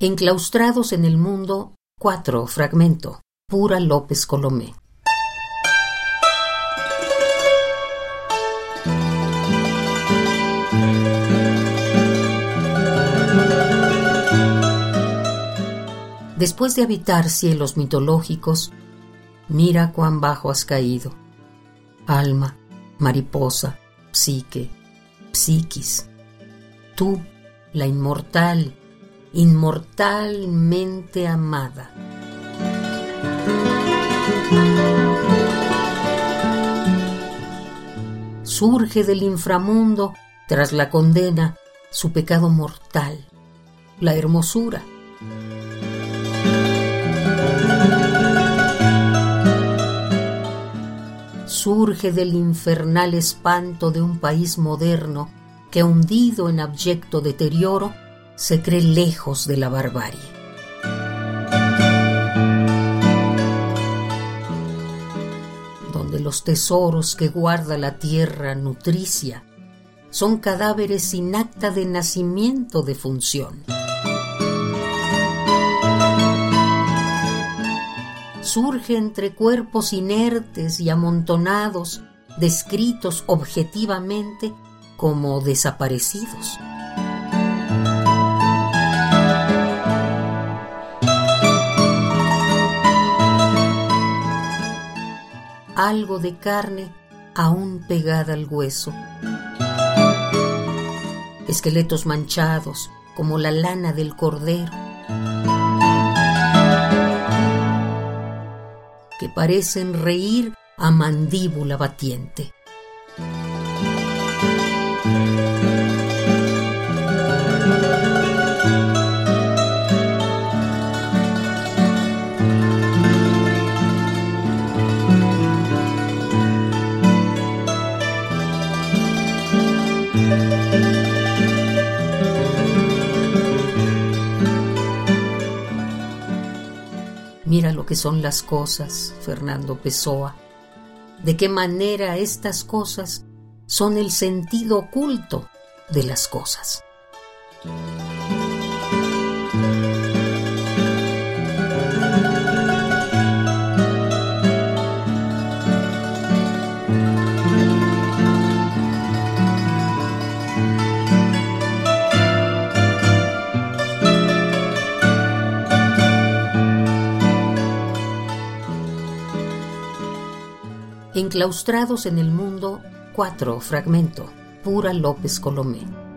Enclaustrados en el mundo, cuatro fragmento, pura López Colomé. Después de habitar cielos mitológicos, mira cuán bajo has caído. Alma, mariposa, psique, psiquis. Tú, la inmortal, inmortalmente amada. Surge del inframundo tras la condena su pecado mortal, la hermosura. Surge del infernal espanto de un país moderno que hundido en abyecto deterioro se cree lejos de la barbarie. Donde los tesoros que guarda la tierra nutricia son cadáveres sin acta de nacimiento de función. Surge entre cuerpos inertes y amontonados, descritos objetivamente como desaparecidos. Algo de carne aún pegada al hueso. Esqueletos manchados como la lana del cordero, que parecen reír a mandíbula batiente. Que son las cosas, Fernando Pessoa. De qué manera estas cosas son el sentido oculto de las cosas. Enclaustrados en el mundo, cuatro fragmento, pura López Colomé.